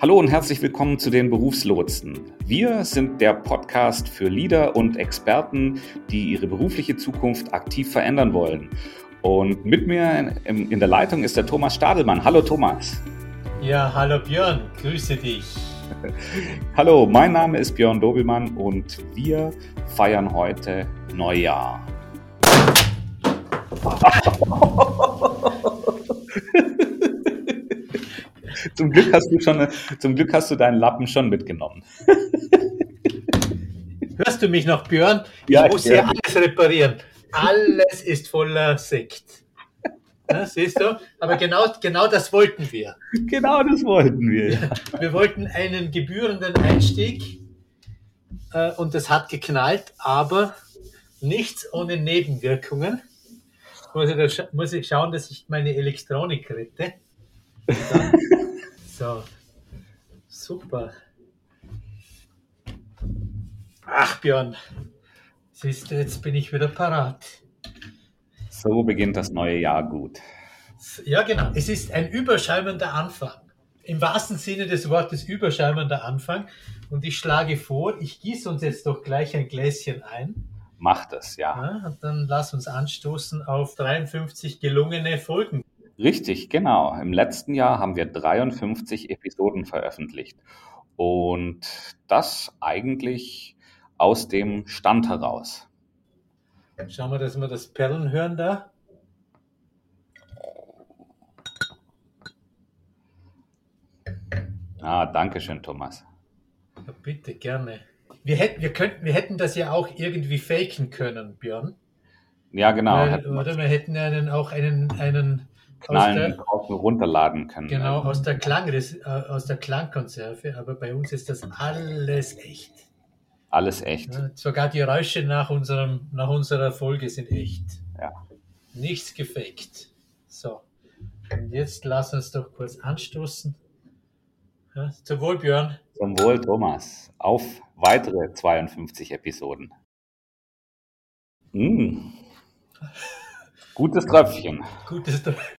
Hallo und herzlich willkommen zu den Berufslotsen. Wir sind der Podcast für Leader und Experten, die ihre berufliche Zukunft aktiv verändern wollen. Und mit mir in der Leitung ist der Thomas Stadelmann. Hallo Thomas. Ja, hallo Björn, grüße dich. Hallo, mein Name ist Björn Dobelmann und wir feiern heute Neujahr. zum Glück hast du schon, zum Glück hast du deinen Lappen schon mitgenommen. Hörst du mich noch, Björn? Ich ja, muss hier alles reparieren. Alles ist voller Sekt. Ja, siehst du? Aber genau, genau das wollten wir. Genau das wollten wir. Ja. Wir wollten einen gebührenden Einstieg äh, und das hat geknallt, aber nichts ohne Nebenwirkungen. Muss ich, muss ich schauen, dass ich meine Elektronik rette. So, super. Ach, Björn, siehst du, jetzt bin ich wieder parat. So beginnt das neue Jahr gut. Ja, genau. Es ist ein überschäumender Anfang. Im wahrsten Sinne des Wortes überschäumender Anfang. Und ich schlage vor, ich gieße uns jetzt doch gleich ein Gläschen ein. Mach das, ja. ja und dann lass uns anstoßen auf 53 gelungene Folgen. Richtig, genau. Im letzten Jahr haben wir 53 Episoden veröffentlicht. Und das eigentlich aus dem Stand heraus. Schauen wir, dass wir das Perlen hören da. Ah, danke schön, Thomas. Ja, bitte, gerne. Wir hätten, wir, könnten, wir hätten das ja auch irgendwie faken können, Björn. Ja, genau. Weil, oder wir hätten einen, auch einen, einen knallen der, und runterladen können. Genau, aus der, Klang, äh, aus der Klangkonserve, aber bei uns ist das alles echt. Alles echt. Ja, sogar die Geräusche nach, unserem, nach unserer Folge sind echt. Ja. Nichts gefaked. So. Und jetzt lass uns doch kurz anstoßen. Ja, zum Wohl, Björn. Zum Wohl, Thomas. Auf weitere 52 Episoden. Mmh. Gutes Tröpfchen. Gutes Tröpfchen.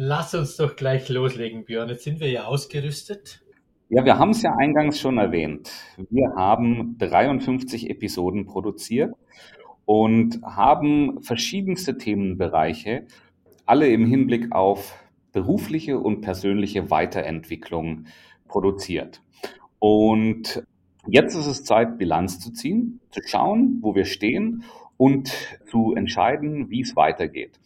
Lass uns doch gleich loslegen, Björn. Jetzt sind wir ja ausgerüstet. Ja, wir haben es ja eingangs schon erwähnt. Wir haben 53 Episoden produziert und haben verschiedenste Themenbereiche, alle im Hinblick auf berufliche und persönliche Weiterentwicklung produziert. Und jetzt ist es Zeit, Bilanz zu ziehen, zu schauen, wo wir stehen und zu entscheiden, wie es weitergeht.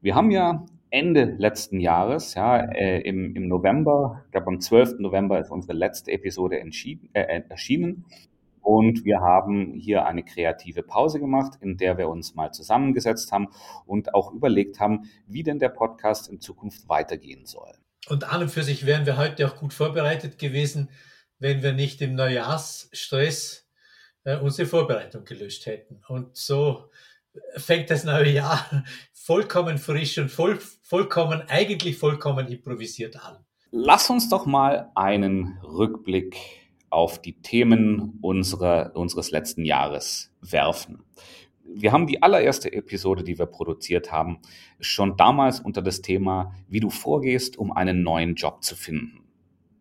Wir haben ja Ende letzten Jahres, ja, äh, im, im November, ich glaube am 12. November ist unsere letzte Episode äh, äh, erschienen. Und wir haben hier eine kreative Pause gemacht, in der wir uns mal zusammengesetzt haben und auch überlegt haben, wie denn der Podcast in Zukunft weitergehen soll. Und an und für sich wären wir heute auch gut vorbereitet gewesen, wenn wir nicht im Neujahrsstress äh, unsere Vorbereitung gelöscht hätten. Und so fängt das neue Jahr vollkommen frisch und voll, vollkommen, eigentlich vollkommen improvisiert an. Lass uns doch mal einen Rückblick auf die Themen unserer, unseres letzten Jahres werfen. Wir haben die allererste Episode, die wir produziert haben, schon damals unter das Thema, wie du vorgehst, um einen neuen Job zu finden.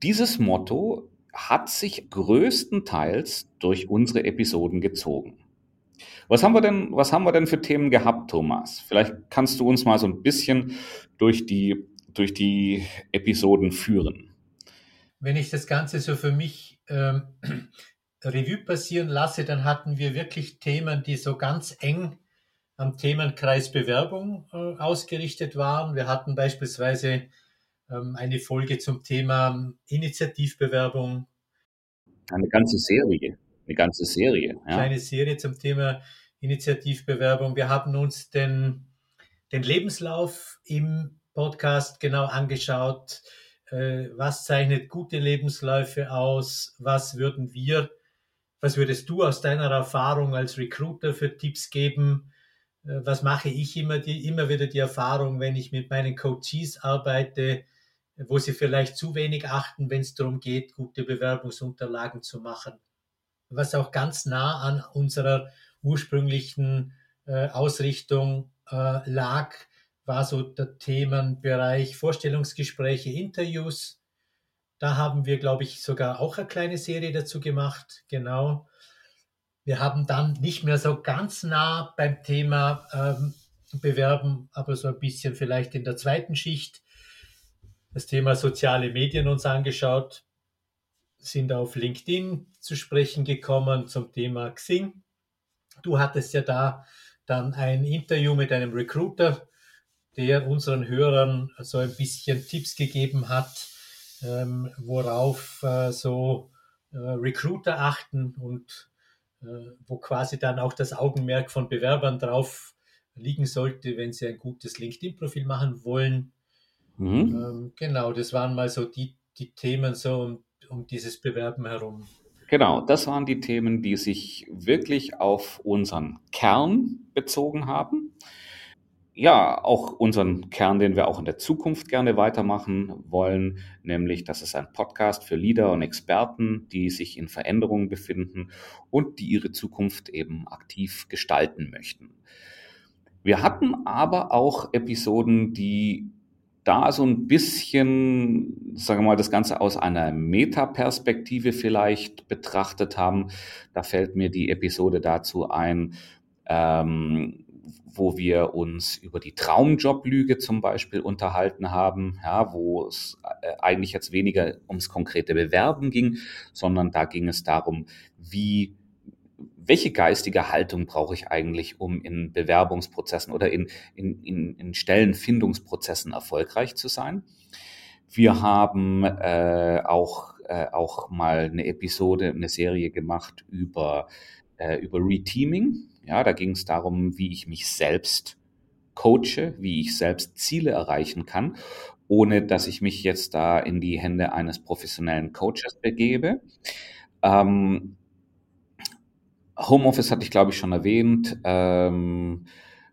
Dieses Motto hat sich größtenteils durch unsere Episoden gezogen. Was haben wir denn, was haben wir denn für Themen gehabt, Thomas? Vielleicht kannst du uns mal so ein bisschen durch die, durch die Episoden führen. Wenn ich das Ganze so für mich ähm, Revue passieren lasse, dann hatten wir wirklich Themen, die so ganz eng am Themenkreis Bewerbung äh, ausgerichtet waren. Wir hatten beispielsweise ähm, eine Folge zum Thema Initiativbewerbung. Eine ganze Serie eine ganze Serie. Ja. Kleine Serie zum Thema Initiativbewerbung. Wir haben uns den, den Lebenslauf im Podcast genau angeschaut. Äh, was zeichnet gute Lebensläufe aus? Was würden wir, was würdest du aus deiner Erfahrung als Recruiter für Tipps geben? Äh, was mache ich immer, die, immer wieder die Erfahrung, wenn ich mit meinen Coaches arbeite, wo sie vielleicht zu wenig achten, wenn es darum geht, gute Bewerbungsunterlagen zu machen was auch ganz nah an unserer ursprünglichen äh, Ausrichtung äh, lag, war so der Themenbereich Vorstellungsgespräche, Interviews. Da haben wir, glaube ich, sogar auch eine kleine Serie dazu gemacht. Genau. Wir haben dann nicht mehr so ganz nah beim Thema ähm, Bewerben, aber so ein bisschen vielleicht in der zweiten Schicht das Thema soziale Medien uns angeschaut, sind auf LinkedIn zu sprechen gekommen zum Thema Xing. Du hattest ja da dann ein Interview mit einem Recruiter, der unseren Hörern so ein bisschen Tipps gegeben hat, ähm, worauf äh, so äh, Recruiter achten und äh, wo quasi dann auch das Augenmerk von Bewerbern drauf liegen sollte, wenn sie ein gutes LinkedIn-Profil machen wollen. Mhm. Ähm, genau, das waren mal so die, die Themen so um, dieses Bewerben herum. Genau, das waren die Themen, die sich wirklich auf unseren Kern bezogen haben. Ja, auch unseren Kern, den wir auch in der Zukunft gerne weitermachen wollen, nämlich das ist ein Podcast für Leader und Experten, die sich in Veränderungen befinden und die ihre Zukunft eben aktiv gestalten möchten. Wir hatten aber auch Episoden, die da so ein bisschen, sagen wir mal, das Ganze aus einer Metaperspektive vielleicht betrachtet haben. Da fällt mir die Episode dazu ein, ähm, wo wir uns über die Traumjoblüge zum Beispiel unterhalten haben, ja, wo es äh, eigentlich jetzt weniger ums konkrete Bewerben ging, sondern da ging es darum, wie welche geistige Haltung brauche ich eigentlich, um in Bewerbungsprozessen oder in, in, in, in Stellenfindungsprozessen erfolgreich zu sein. Wir haben äh, auch, äh, auch mal eine Episode, eine Serie gemacht über, äh, über Reteaming. Ja, da ging es darum, wie ich mich selbst coache, wie ich selbst Ziele erreichen kann, ohne dass ich mich jetzt da in die Hände eines professionellen Coaches begebe. Ähm, Homeoffice hatte ich, glaube ich, schon erwähnt. Ähm,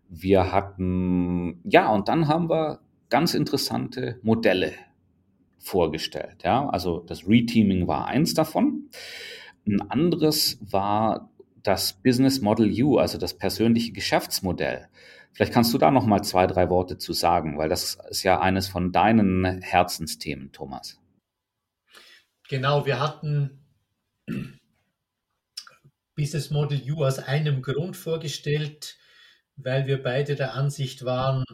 wir hatten, ja, und dann haben wir ganz interessante Modelle vorgestellt. Ja, also das Reteaming war eins davon. Ein anderes war das Business Model U, also das persönliche Geschäftsmodell. Vielleicht kannst du da noch mal zwei, drei Worte zu sagen, weil das ist ja eines von deinen Herzensthemen, Thomas. Genau, wir hatten Business Model U aus einem Grund vorgestellt, weil wir beide der Ansicht waren,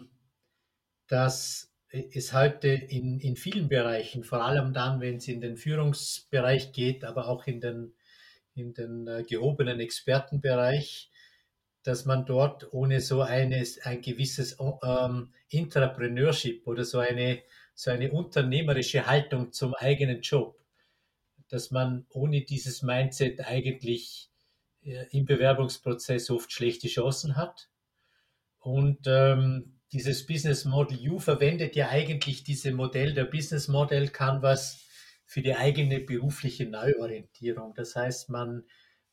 dass es heute in, in vielen Bereichen, vor allem dann, wenn es in den Führungsbereich geht, aber auch in den, in den äh, gehobenen Expertenbereich, dass man dort ohne so eines, ein gewisses ähm, Intrapreneurship oder so eine, so eine unternehmerische Haltung zum eigenen Job, dass man ohne dieses Mindset eigentlich äh, im Bewerbungsprozess oft schlechte Chancen hat. Und ähm, dieses Business Model U verwendet ja eigentlich diese Modell der Business Model Canvas für die eigene berufliche Neuorientierung. Das heißt, man,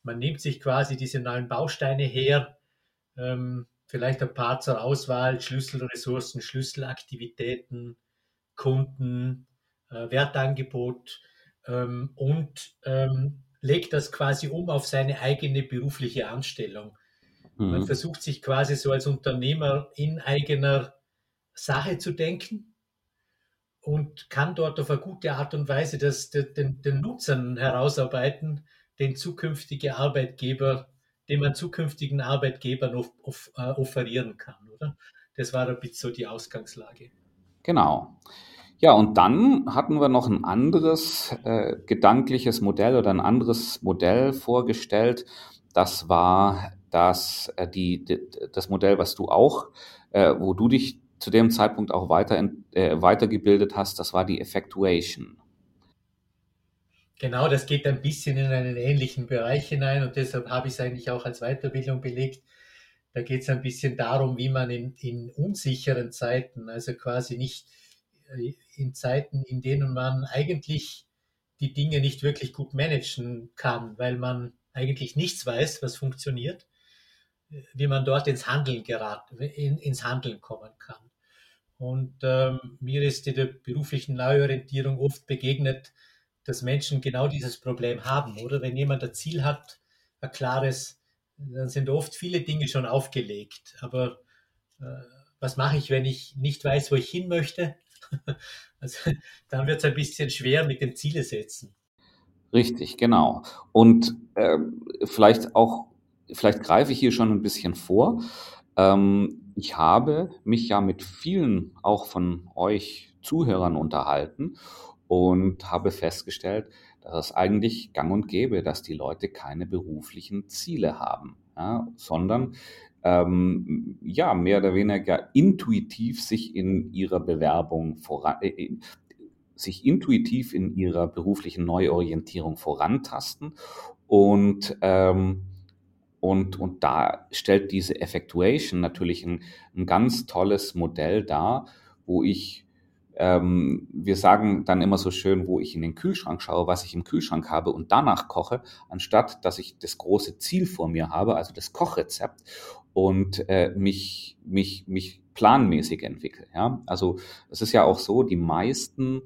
man nimmt sich quasi diese neuen Bausteine her, ähm, vielleicht ein paar zur Auswahl, Schlüsselressourcen, Schlüsselaktivitäten, Kunden, äh, Wertangebot ähm, und ähm, legt das quasi um auf seine eigene berufliche Anstellung. Mhm. Man versucht sich quasi so als Unternehmer in eigener Sache zu denken und kann dort auf eine gute Art und Weise das, den, den Nutzern herausarbeiten, den zukünftige Arbeitgeber, den man zukünftigen Arbeitgebern off, off, äh, offerieren kann, oder? Das war ein bisschen so die Ausgangslage. Genau. Ja, und dann hatten wir noch ein anderes äh, gedankliches Modell oder ein anderes Modell vorgestellt. Das war das, äh, die, die, das Modell, was du auch, äh, wo du dich zu dem Zeitpunkt auch weiter, äh, weitergebildet hast, das war die Effectuation. Genau, das geht ein bisschen in einen ähnlichen Bereich hinein und deshalb habe ich es eigentlich auch als Weiterbildung belegt. Da geht es ein bisschen darum, wie man in, in unsicheren Zeiten, also quasi nicht in Zeiten, in denen man eigentlich die Dinge nicht wirklich gut managen kann, weil man eigentlich nichts weiß, was funktioniert, wie man dort ins Handeln geraten, in, ins Handeln kommen kann. Und ähm, mir ist in der beruflichen Neuorientierung oft begegnet, dass Menschen genau dieses Problem haben. Oder wenn jemand ein Ziel hat, ein klares, dann sind oft viele Dinge schon aufgelegt. Aber äh, was mache ich, wenn ich nicht weiß, wo ich hin möchte? Also dann wird es ein bisschen schwer mit dem Ziele setzen. Richtig, genau. Und äh, vielleicht auch, vielleicht greife ich hier schon ein bisschen vor. Ähm, ich habe mich ja mit vielen auch von euch Zuhörern unterhalten und habe festgestellt, dass es eigentlich gang und gäbe, dass die Leute keine beruflichen Ziele haben, ja, sondern ähm, ja, mehr oder weniger intuitiv sich in ihrer Bewerbung voran, äh, sich intuitiv in ihrer beruflichen Neuorientierung vorantasten. Und ähm, und, und da stellt diese Effectuation natürlich ein, ein ganz tolles Modell dar, wo ich ähm, wir sagen dann immer so schön, wo ich in den Kühlschrank schaue, was ich im Kühlschrank habe und danach koche, anstatt dass ich das große Ziel vor mir habe, also das Kochrezept und äh, mich, mich, mich planmäßig entwickle. Ja? Also es ist ja auch so, die meisten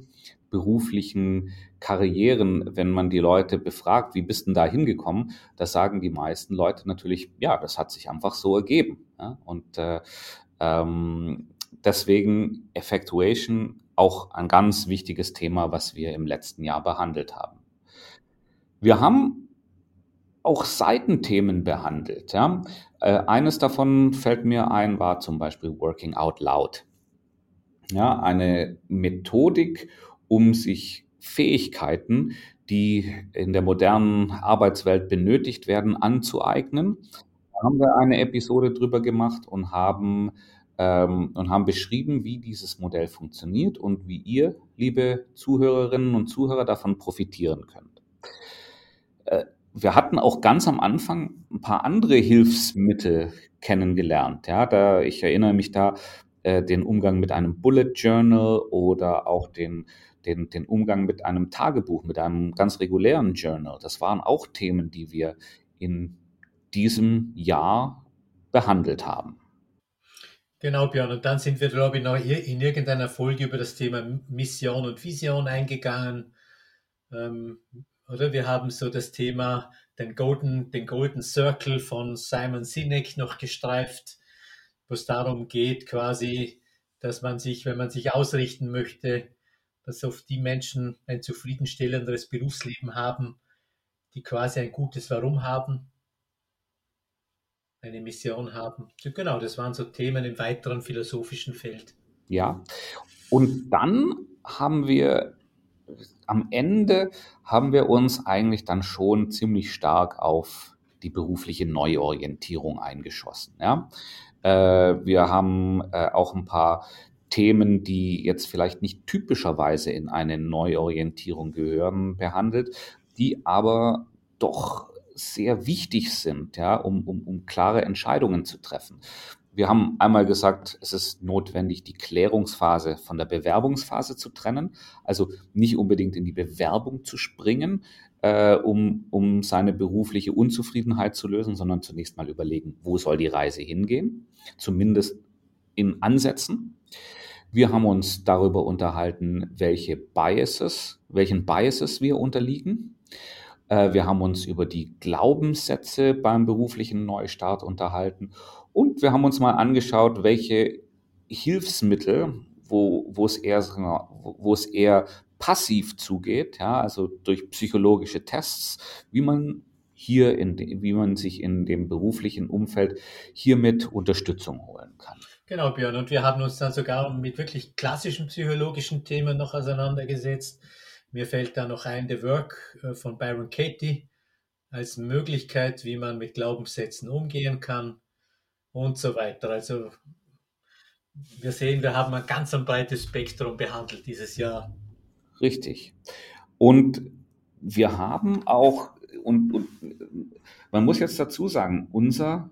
beruflichen Karrieren, wenn man die Leute befragt, wie bist denn da hingekommen, da sagen die meisten Leute natürlich, ja, das hat sich einfach so ergeben. Ja? Und äh, ähm, deswegen Effectuation auch ein ganz wichtiges Thema, was wir im letzten Jahr behandelt haben. Wir haben auch Seitenthemen behandelt. Ja. Äh, eines davon fällt mir ein, war zum Beispiel Working Out Loud. Ja, eine Methodik, um sich Fähigkeiten, die in der modernen Arbeitswelt benötigt werden, anzueignen. Da haben wir eine Episode drüber gemacht und haben ähm, und haben beschrieben, wie dieses Modell funktioniert und wie ihr, liebe Zuhörerinnen und Zuhörer, davon profitieren könnt. Äh, wir hatten auch ganz am Anfang ein paar andere Hilfsmittel kennengelernt. Ja, da, ich erinnere mich da äh, den Umgang mit einem Bullet Journal oder auch den, den, den Umgang mit einem Tagebuch, mit einem ganz regulären Journal. Das waren auch Themen, die wir in diesem Jahr behandelt haben. Genau, Björn. Und dann sind wir, glaube ich, noch in irgendeiner Folge über das Thema Mission und Vision eingegangen. Ähm, oder wir haben so das Thema, den Golden, den Golden Circle von Simon Sinek noch gestreift, wo es darum geht, quasi, dass man sich, wenn man sich ausrichten möchte, dass oft die Menschen ein zufriedenstellenderes Berufsleben haben, die quasi ein gutes Warum haben eine Mission haben. Genau, das waren so Themen im weiteren philosophischen Feld. Ja, und dann haben wir am Ende haben wir uns eigentlich dann schon ziemlich stark auf die berufliche Neuorientierung eingeschossen. Ja? Äh, wir haben äh, auch ein paar Themen, die jetzt vielleicht nicht typischerweise in eine Neuorientierung gehören, behandelt, die aber doch sehr wichtig sind, ja, um, um, um klare Entscheidungen zu treffen. Wir haben einmal gesagt, es ist notwendig, die Klärungsphase von der Bewerbungsphase zu trennen. Also nicht unbedingt in die Bewerbung zu springen, äh, um, um seine berufliche Unzufriedenheit zu lösen, sondern zunächst mal überlegen, wo soll die Reise hingehen, zumindest in Ansätzen. Wir haben uns darüber unterhalten, welche Biases, welchen Biases wir unterliegen. Äh, wir haben uns über die Glaubenssätze beim beruflichen Neustart unterhalten und wir haben uns mal angeschaut, welche Hilfsmittel, wo, wo, es, eher, wo es eher passiv zugeht, ja, also durch psychologische Tests, wie man hier in, wie man sich in dem beruflichen Umfeld hiermit Unterstützung holen kann. Genau, Björn. Und wir haben uns dann sogar mit wirklich klassischen psychologischen Themen noch auseinandergesetzt. Mir fällt da noch ein The Work äh, von Byron Katie als Möglichkeit, wie man mit Glaubenssätzen umgehen kann und so weiter. Also wir sehen, wir haben ein ganz ein breites Spektrum behandelt dieses Jahr. Richtig. Und wir haben auch, und, und man muss jetzt dazu sagen, unser,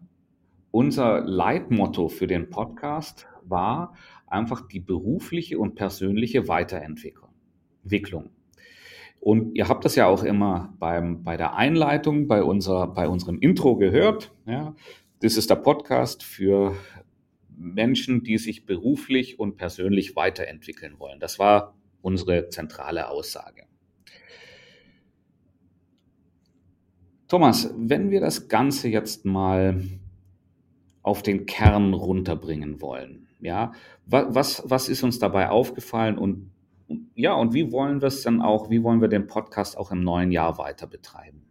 unser Leitmotto für den Podcast war einfach die berufliche und persönliche Weiterentwicklung. Und ihr habt das ja auch immer beim, bei der Einleitung, bei, unser, bei unserem Intro gehört. Ja. Das ist der Podcast für Menschen, die sich beruflich und persönlich weiterentwickeln wollen. Das war unsere zentrale Aussage. Thomas, wenn wir das Ganze jetzt mal auf den Kern runterbringen wollen, Ja, was, was ist uns dabei aufgefallen und ja, und wie wollen wir es dann auch, wie wollen wir den Podcast auch im neuen Jahr weiter betreiben?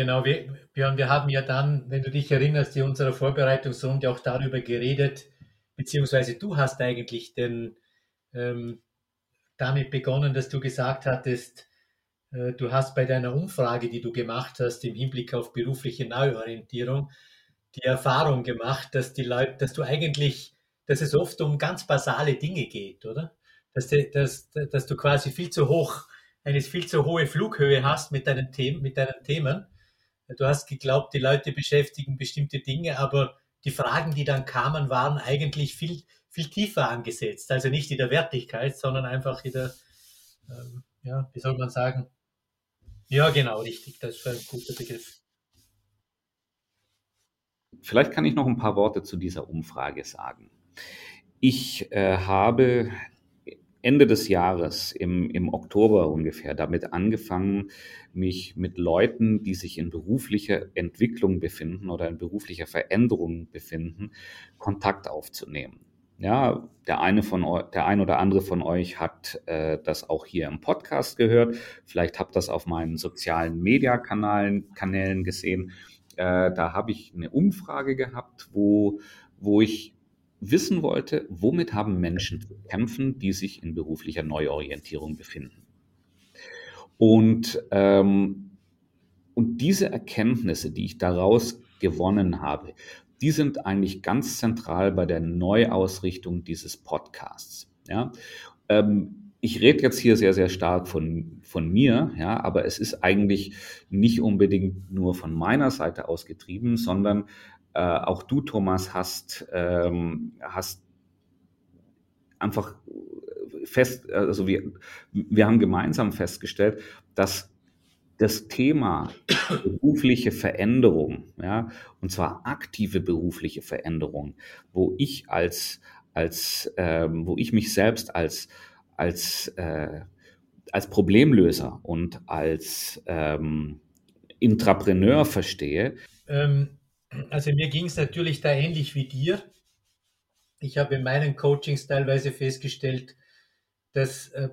Genau, wir, Björn, wir haben ja dann, wenn du dich erinnerst, in unserer Vorbereitungsrunde auch darüber geredet, beziehungsweise du hast eigentlich den, ähm, damit begonnen, dass du gesagt hattest, äh, du hast bei deiner Umfrage, die du gemacht hast im Hinblick auf berufliche Neuorientierung, die Erfahrung gemacht, dass die Leute, dass du eigentlich, dass es oft um ganz basale Dinge geht, oder? Dass, de, dass, dass du quasi viel zu hoch, eine viel zu hohe Flughöhe hast mit deinen Themen, mit deinen Themen. Du hast geglaubt, die Leute beschäftigen bestimmte Dinge, aber die Fragen, die dann kamen, waren eigentlich viel, viel tiefer angesetzt. Also nicht in der Wertigkeit, sondern einfach in der, ähm, ja, wie soll man sagen? Ja, genau, richtig. Das ist ein guter Begriff. Vielleicht kann ich noch ein paar Worte zu dieser Umfrage sagen. Ich äh, habe Ende des Jahres, im, im Oktober ungefähr, damit angefangen, mich mit Leuten, die sich in beruflicher Entwicklung befinden oder in beruflicher Veränderung befinden, Kontakt aufzunehmen. Ja, der eine von der ein oder andere von euch hat äh, das auch hier im Podcast gehört. Vielleicht habt das auf meinen sozialen Media-Kanälen Kanälen gesehen. Äh, da habe ich eine Umfrage gehabt, wo, wo ich wissen wollte, womit haben Menschen zu kämpfen, die sich in beruflicher Neuorientierung befinden. Und, ähm, und diese Erkenntnisse, die ich daraus gewonnen habe, die sind eigentlich ganz zentral bei der Neuausrichtung dieses Podcasts. Ja? Ähm, ich rede jetzt hier sehr, sehr stark von, von mir, ja, aber es ist eigentlich nicht unbedingt nur von meiner Seite aus getrieben, sondern äh, auch du, Thomas, hast, ähm, hast einfach fest, also wir, wir haben gemeinsam festgestellt, dass das Thema berufliche Veränderung, ja, und zwar aktive berufliche Veränderung, wo ich als, als, ähm, wo ich mich selbst als, als, äh, als Problemlöser und als ähm, Intrapreneur verstehe. Ähm, also mir ging es natürlich da ähnlich wie dir. Ich habe in meinen Coachings teilweise festgestellt, dass äh,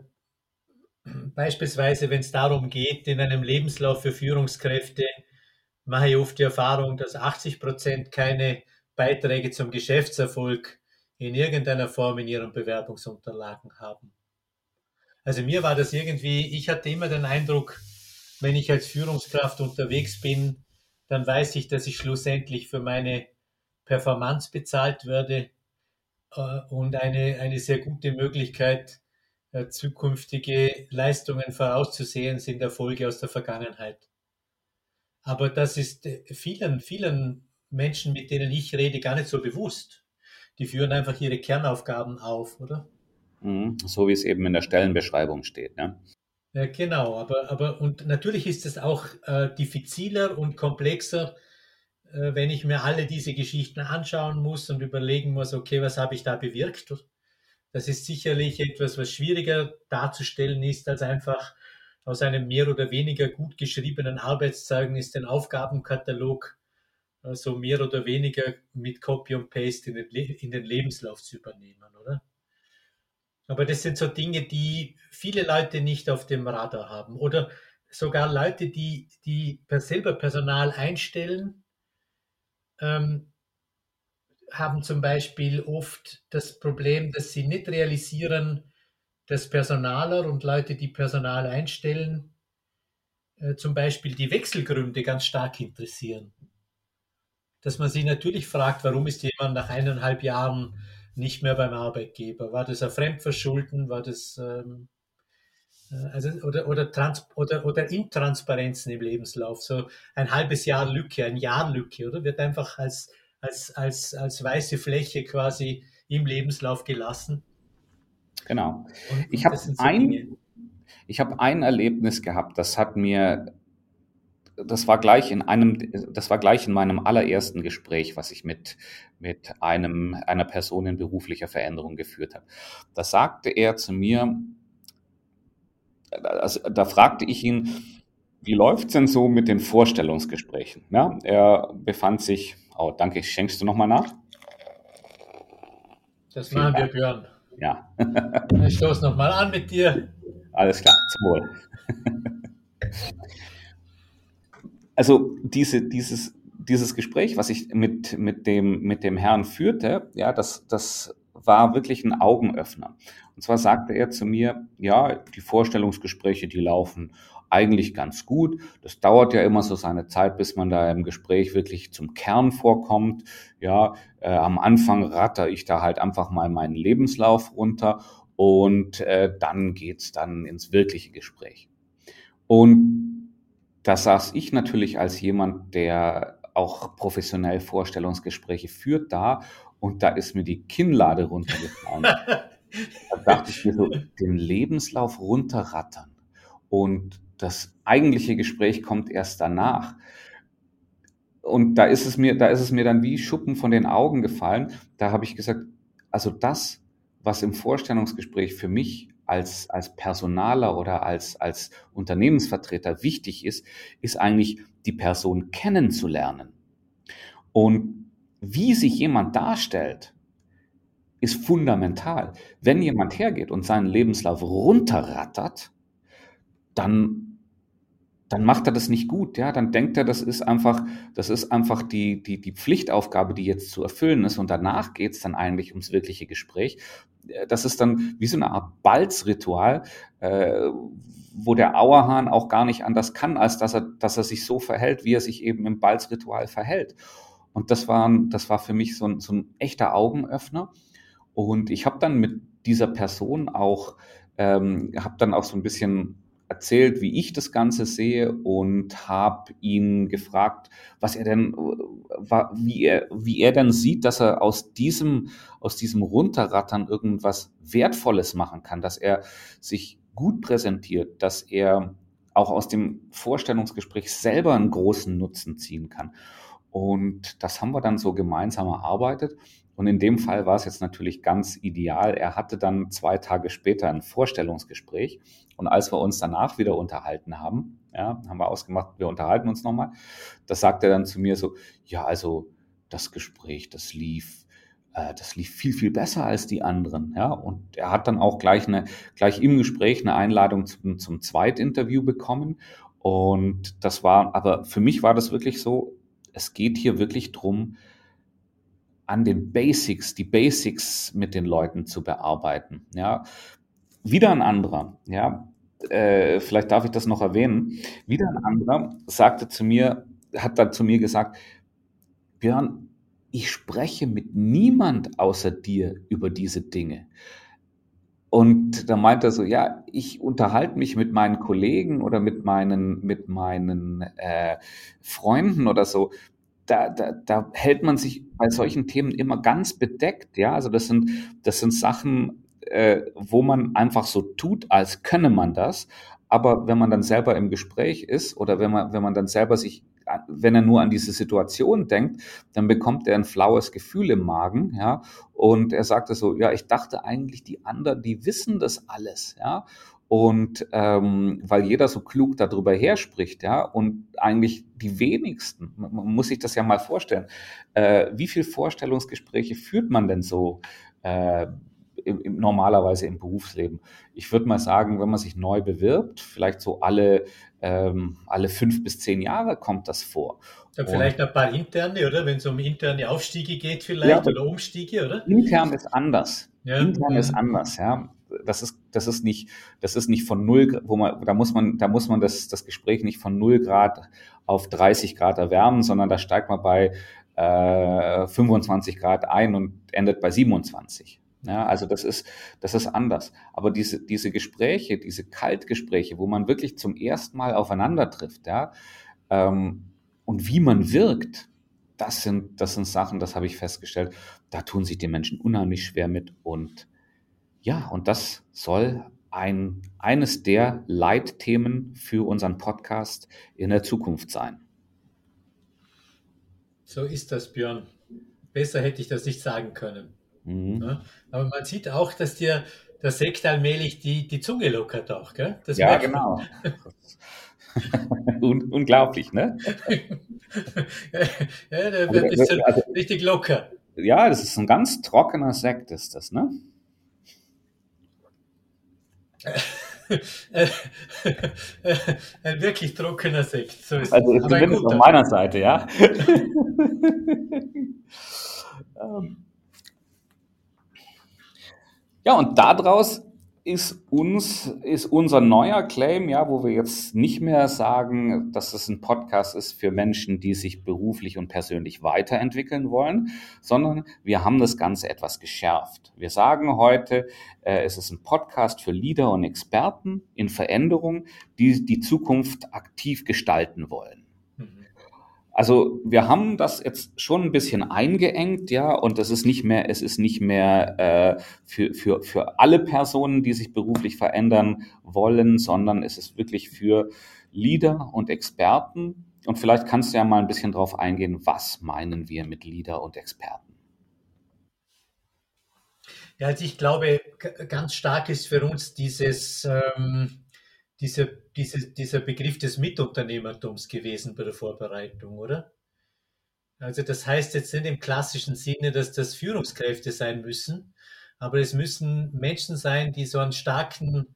beispielsweise, wenn es darum geht, in einem Lebenslauf für Führungskräfte, mache ich oft die Erfahrung, dass 80 Prozent keine Beiträge zum Geschäftserfolg in irgendeiner Form in ihren Bewerbungsunterlagen haben. Also mir war das irgendwie, ich hatte immer den Eindruck, wenn ich als Führungskraft unterwegs bin, dann weiß ich, dass ich schlussendlich für meine Performance bezahlt werde äh, und eine, eine sehr gute Möglichkeit, äh, zukünftige Leistungen vorauszusehen, sind Erfolge aus der Vergangenheit. Aber das ist äh, vielen, vielen Menschen, mit denen ich rede, gar nicht so bewusst. Die führen einfach ihre Kernaufgaben auf, oder? Mhm, so wie es eben in der Stellenbeschreibung steht. Ne? Ja, genau, aber, aber und natürlich ist es auch äh, diffiziler und komplexer, äh, wenn ich mir alle diese Geschichten anschauen muss und überlegen muss, okay, was habe ich da bewirkt? Das ist sicherlich etwas, was schwieriger darzustellen ist, als einfach aus einem mehr oder weniger gut geschriebenen Arbeitszeugnis den Aufgabenkatalog äh, so mehr oder weniger mit Copy und Paste in den, in den Lebenslauf zu übernehmen, oder? Aber das sind so Dinge, die viele Leute nicht auf dem Radar haben. Oder sogar Leute, die, die selber Personal einstellen, ähm, haben zum Beispiel oft das Problem, dass sie nicht realisieren, dass Personaler und Leute, die Personal einstellen, äh, zum Beispiel die Wechselgründe ganz stark interessieren. Dass man sich natürlich fragt, warum ist jemand nach eineinhalb Jahren nicht mehr beim Arbeitgeber? War das ein Fremdverschulden? War das ähm, äh, also, oder, oder, Trans oder, oder Intransparenzen im Lebenslauf? So ein halbes Jahr Lücke, ein Jahr Lücke, oder? Wird einfach als, als, als, als weiße Fläche quasi im Lebenslauf gelassen. Genau. Und, ich habe so ein, ich habe ein Erlebnis gehabt, das hat mir das war gleich in einem, das war gleich in meinem allerersten Gespräch, was ich mit, mit einem, einer Person in beruflicher Veränderung geführt habe. Da sagte er zu mir, also, da fragte ich ihn, wie läuft's denn so mit den Vorstellungsgesprächen? Ja, er befand sich, oh, danke, schenkst du nochmal nach? Das machen wir, Björn. Ja. ich stoße nochmal an mit dir. Alles klar, zum Wohl. Also diese, dieses, dieses Gespräch, was ich mit, mit, dem, mit dem Herrn führte, ja, das, das war wirklich ein Augenöffner. Und zwar sagte er zu mir, ja, die Vorstellungsgespräche, die laufen eigentlich ganz gut. Das dauert ja immer so seine Zeit, bis man da im Gespräch wirklich zum Kern vorkommt. Ja, äh, am Anfang ratter ich da halt einfach mal meinen Lebenslauf runter und äh, dann geht's dann ins wirkliche Gespräch. Und da saß ich natürlich als jemand, der auch professionell Vorstellungsgespräche führt da und da ist mir die Kinnlade runtergefallen. da dachte ich mir so, den Lebenslauf runterrattern und das eigentliche Gespräch kommt erst danach. Und da ist es mir, da ist es mir dann wie Schuppen von den Augen gefallen. Da habe ich gesagt, also das, was im Vorstellungsgespräch für mich als, als Personaler oder als, als Unternehmensvertreter wichtig ist, ist eigentlich die Person kennenzulernen. Und wie sich jemand darstellt, ist fundamental. Wenn jemand hergeht und seinen Lebenslauf runterrattert, dann dann macht er das nicht gut, ja, dann denkt er, das ist einfach, das ist einfach die, die, die Pflichtaufgabe, die jetzt zu erfüllen ist und danach geht's dann eigentlich ums wirkliche Gespräch. Das ist dann wie so eine Art Balzritual, äh, wo der Auerhahn auch gar nicht anders kann, als dass er, dass er sich so verhält, wie er sich eben im Balzritual verhält. Und das war, das war für mich so ein, so ein echter Augenöffner. Und ich habe dann mit dieser Person auch, ähm, habe dann auch so ein bisschen erzählt, wie ich das Ganze sehe und habe ihn gefragt, was er denn, wie er, wie er denn sieht, dass er aus diesem, aus diesem Runterrattern irgendwas Wertvolles machen kann, dass er sich gut präsentiert, dass er auch aus dem Vorstellungsgespräch selber einen großen Nutzen ziehen kann. Und das haben wir dann so gemeinsam erarbeitet. Und in dem Fall war es jetzt natürlich ganz ideal. Er hatte dann zwei Tage später ein Vorstellungsgespräch. Und als wir uns danach wieder unterhalten haben, ja, haben wir ausgemacht, wir unterhalten uns nochmal. Das sagte er dann zu mir so, ja, also das Gespräch, das lief, äh, das lief viel, viel besser als die anderen. Ja, und er hat dann auch gleich eine, gleich im Gespräch eine Einladung zum, zum Zweitinterview bekommen. Und das war, aber für mich war das wirklich so, es geht hier wirklich drum, an den Basics, die Basics mit den Leuten zu bearbeiten. Ja, wieder ein anderer, ja, äh, vielleicht darf ich das noch erwähnen. Wieder ein anderer sagte zu mir, hat dann zu mir gesagt, Björn, ich spreche mit niemand außer dir über diese Dinge. Und da meint er so, ja, ich unterhalte mich mit meinen Kollegen oder mit meinen, mit meinen äh, Freunden oder so da, da, da hält man sich bei solchen Themen immer ganz bedeckt. Ja, also das sind, das sind Sachen, äh, wo man einfach so tut, als könne man das. Aber wenn man dann selber im Gespräch ist oder wenn man, wenn man dann selber sich, wenn er nur an diese Situation denkt, dann bekommt er ein flaues Gefühl im Magen, ja. Und er sagte so, ja, ich dachte eigentlich, die anderen, die wissen das alles, ja. Und ähm, weil jeder so klug darüber herspricht, ja, und eigentlich die wenigsten, man muss sich das ja mal vorstellen, äh, wie viel Vorstellungsgespräche führt man denn so äh, im, im, normalerweise im Berufsleben? Ich würde mal sagen, wenn man sich neu bewirbt, vielleicht so alle, ähm, alle fünf bis zehn Jahre kommt das vor. Ja, vielleicht ein paar interne, oder? Wenn es um interne Aufstiege geht, vielleicht ja, oder Umstiege, oder? Intern ist anders. Ja. Intern ist anders, ja das ist, das ist nicht, das ist nicht von null, wo man, da muss man, da muss man das, das Gespräch nicht von null Grad auf 30 Grad erwärmen, sondern da steigt man bei äh, 25 Grad ein und endet bei 27. Ja, also das ist, das ist anders. Aber diese, diese Gespräche, diese Kaltgespräche, wo man wirklich zum ersten Mal aufeinander trifft, ja, ähm, und wie man wirkt, das sind, das sind Sachen, das habe ich festgestellt, da tun sich die Menschen unheimlich schwer mit und ja, und das soll ein, eines der Leitthemen für unseren Podcast in der Zukunft sein. So ist das, Björn. Besser hätte ich das nicht sagen können. Mhm. Ja, aber man sieht auch, dass dir der Sekt allmählich die, die Zunge lockert auch, gell? Das ja, genau. Un unglaublich, ne? ja, der wird also, also, richtig locker. ja, das ist ein ganz trockener Sekt, ist das, ne? Ein wirklich trockener Sekt. So ist also ist zumindest auf meiner Seite, ja. Ähm. ja, und daraus ist uns, ist unser neuer Claim, ja, wo wir jetzt nicht mehr sagen, dass es ein Podcast ist für Menschen, die sich beruflich und persönlich weiterentwickeln wollen, sondern wir haben das Ganze etwas geschärft. Wir sagen heute, äh, es ist ein Podcast für Leader und Experten in Veränderung, die die Zukunft aktiv gestalten wollen. Also wir haben das jetzt schon ein bisschen eingeengt, ja, und das ist nicht mehr, es ist nicht mehr äh, für, für, für alle Personen, die sich beruflich verändern wollen, sondern es ist wirklich für Leader und Experten. Und vielleicht kannst du ja mal ein bisschen drauf eingehen, was meinen wir mit Leader und Experten? Ja, also ich glaube, ganz stark ist für uns dieses ähm dieser, diese, dieser Begriff des Mitunternehmertums gewesen bei der Vorbereitung, oder? Also das heißt jetzt nicht im klassischen Sinne, dass das Führungskräfte sein müssen, aber es müssen Menschen sein, die so einen starken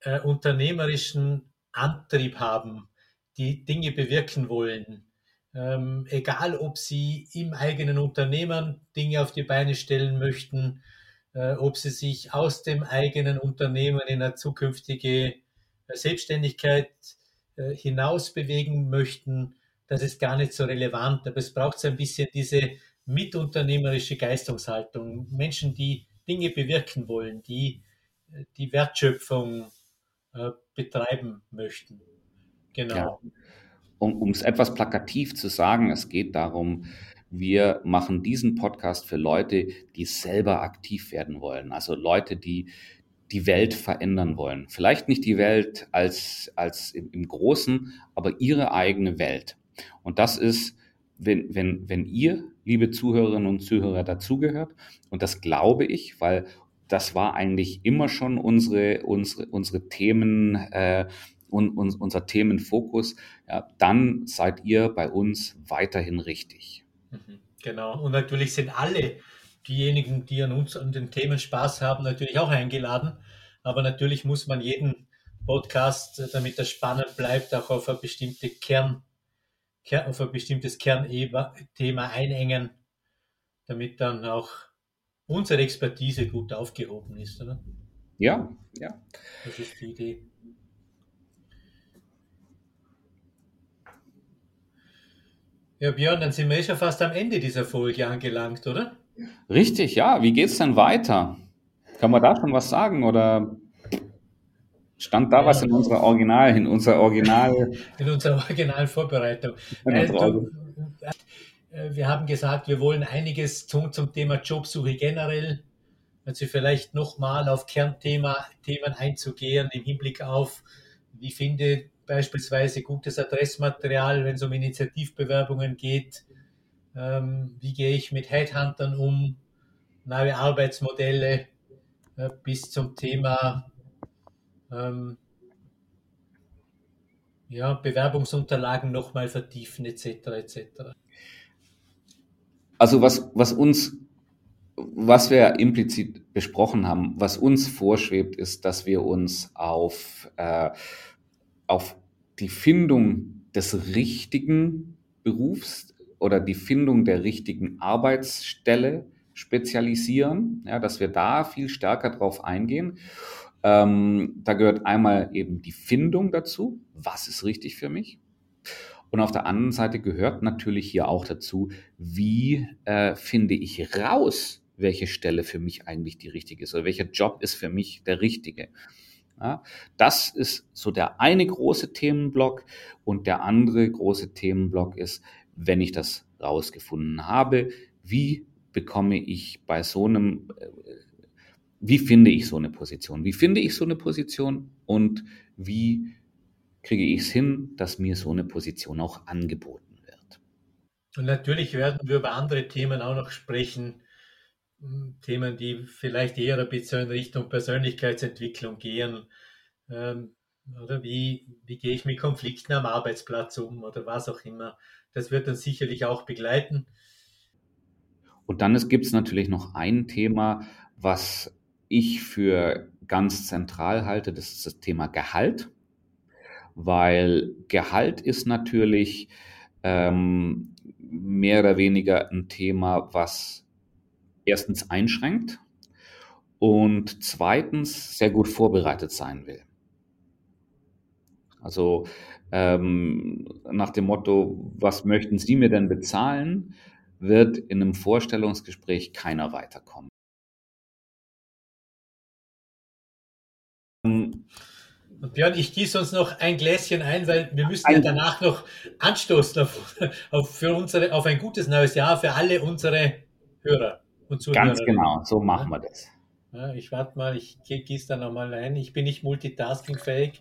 äh, unternehmerischen Antrieb haben, die Dinge bewirken wollen. Ähm, egal, ob sie im eigenen Unternehmen Dinge auf die Beine stellen möchten, äh, ob sie sich aus dem eigenen Unternehmen in eine zukünftige Selbstständigkeit äh, hinaus bewegen möchten, das ist gar nicht so relevant. Aber es braucht so ein bisschen diese mitunternehmerische Geistungshaltung. Menschen, die Dinge bewirken wollen, die äh, die Wertschöpfung äh, betreiben möchten. Genau. Ja. Um es etwas plakativ zu sagen, es geht darum, wir machen diesen Podcast für Leute, die selber aktiv werden wollen. Also Leute, die die Welt verändern wollen. Vielleicht nicht die Welt als, als im, im Großen, aber ihre eigene Welt. Und das ist, wenn, wenn, wenn ihr, liebe Zuhörerinnen und Zuhörer, dazugehört, und das glaube ich, weil das war eigentlich immer schon unsere, unsere, unsere Themen, äh, und, und unser Themenfokus, ja, dann seid ihr bei uns weiterhin richtig. Mhm, genau. Und natürlich sind alle diejenigen, die an uns an den Themen Spaß haben, natürlich auch eingeladen. Aber natürlich muss man jeden Podcast, äh, damit er spannend bleibt, auch auf ein bestimmte Kern, auf ein bestimmtes Kernthema einengen, damit dann auch unsere Expertise gut aufgehoben ist, oder? Ja, ja. Das ist die Idee. Ja, Björn, dann sind wir eh schon fast am Ende dieser Folge angelangt, oder? Richtig, ja. Wie geht es denn weiter? Kann man da schon was sagen oder stand da ja. was in unserer Original, in unserer Original? In unserer Originalvorbereitung. Also, wir haben gesagt, wir wollen einiges tun zum Thema Jobsuche generell. Also vielleicht nochmal auf Kernthema Themen einzugehen im Hinblick auf, wie finde beispielsweise gutes Adressmaterial, wenn es um Initiativbewerbungen geht, ähm, wie gehe ich mit Headhuntern um, neue Arbeitsmodelle äh, bis zum Thema ähm, ja, Bewerbungsunterlagen nochmal vertiefen etc. etc. Also was, was uns, was wir implizit besprochen haben, was uns vorschwebt, ist, dass wir uns auf, äh, auf die Findung des richtigen Berufs oder die Findung der richtigen Arbeitsstelle spezialisieren, ja, dass wir da viel stärker drauf eingehen. Ähm, da gehört einmal eben die Findung dazu, was ist richtig für mich. Und auf der anderen Seite gehört natürlich hier auch dazu, wie äh, finde ich raus, welche Stelle für mich eigentlich die richtige ist oder welcher Job ist für mich der richtige. Ja, das ist so der eine große Themenblock und der andere große Themenblock ist, wenn ich das rausgefunden habe, wie bekomme ich bei so einem, äh, wie finde ich so eine Position? Wie finde ich so eine Position und wie kriege ich es hin, dass mir so eine Position auch angeboten wird? Und natürlich werden wir über andere Themen auch noch sprechen, Themen, die vielleicht eher ein bisschen in Richtung Persönlichkeitsentwicklung gehen. Ähm, oder wie, wie gehe ich mit Konflikten am Arbeitsplatz um oder was auch immer. Das wird uns sicherlich auch begleiten. Und dann gibt es natürlich noch ein Thema, was ich für ganz zentral halte, das ist das Thema Gehalt, weil Gehalt ist natürlich ähm, mehr oder weniger ein Thema, was erstens einschränkt und zweitens sehr gut vorbereitet sein will. Also ähm, nach dem Motto, was möchten Sie mir denn bezahlen, wird in einem Vorstellungsgespräch keiner weiterkommen. Und Björn, ich gieße uns noch ein Gläschen ein, weil wir müssen ja danach noch anstoßen auf, auf, für unsere, auf ein gutes neues Jahr für alle unsere Hörer und Zuhörer. Ganz genau, so machen wir das. Ja, ich warte mal, ich gieße da nochmal ein. Ich bin nicht multitaskingfähig.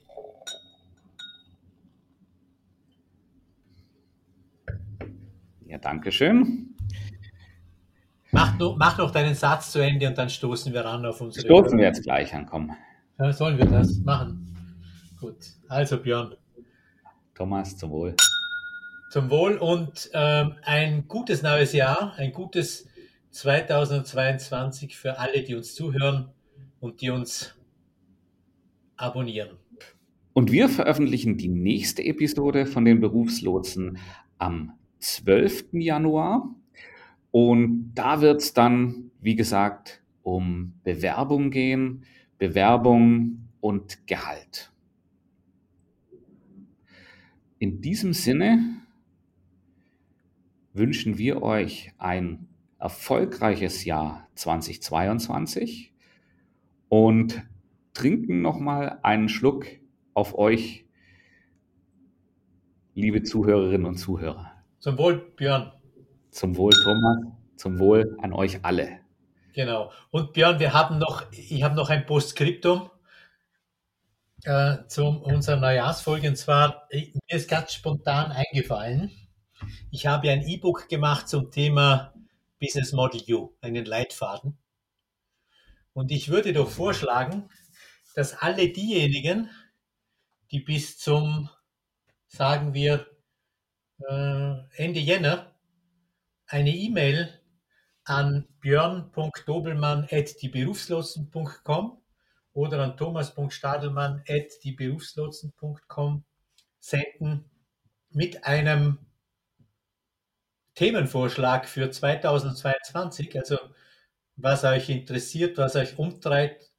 Ja, danke schön. Mach, noch, mach noch deinen Satz zu Ende und dann stoßen wir ran auf unsere. Stoßen Hörer. wir jetzt gleich an, komm. Ja, sollen wir das machen? Gut, also Björn. Thomas, zum Wohl. Zum Wohl und ähm, ein gutes neues Jahr, ein gutes 2022 für alle, die uns zuhören und die uns abonnieren. Und wir veröffentlichen die nächste Episode von den Berufslotsen am 12. Januar. Und da wird es dann, wie gesagt, um Bewerbung gehen, Bewerbung und Gehalt. In diesem Sinne wünschen wir euch ein erfolgreiches Jahr 2022 und trinken nochmal einen Schluck auf euch, liebe Zuhörerinnen und Zuhörer. Zum Wohl, Björn. Zum Wohl, Thomas. Zum Wohl an euch alle. Genau. Und Björn, wir haben noch, ich habe noch ein Postskriptum äh, zu unserer Neujahrsfolge. Und zwar, mir ist ganz spontan eingefallen, ich habe ein E-Book gemacht zum Thema Business Model U, einen Leitfaden. Und ich würde doch vorschlagen, dass alle diejenigen, die bis zum, sagen wir, äh, Ende Jänner eine E-Mail an björn.dobelmann.dieberufslotsen.com oder an thomas.stadelmann.dieberufslotsen.com senden mit einem Themenvorschlag für 2022, also was euch interessiert, was euch umtreibt,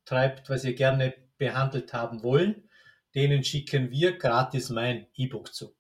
was ihr gerne behandelt haben wollen, denen schicken wir gratis mein E-Book zu.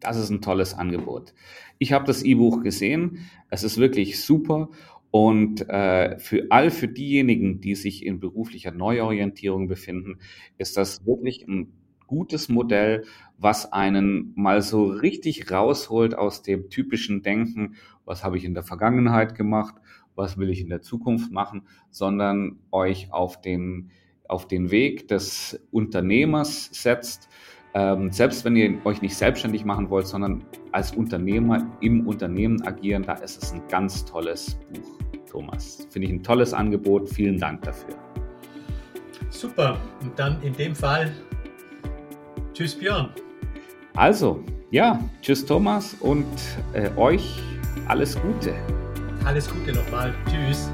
Das ist ein tolles Angebot. Ich habe das E-Buch gesehen. Es ist wirklich super. Und äh, für all für diejenigen, die sich in beruflicher Neuorientierung befinden, ist das wirklich ein gutes Modell, was einen mal so richtig rausholt aus dem typischen Denken, was habe ich in der Vergangenheit gemacht, was will ich in der Zukunft machen, sondern euch auf den, auf den Weg des Unternehmers setzt, ähm, selbst wenn ihr euch nicht selbstständig machen wollt, sondern als Unternehmer im Unternehmen agieren, da ist es ein ganz tolles Buch, Thomas. Finde ich ein tolles Angebot. Vielen Dank dafür. Super. Und dann in dem Fall, tschüss Björn. Also, ja, tschüss Thomas und äh, euch alles Gute. Alles Gute nochmal. Tschüss.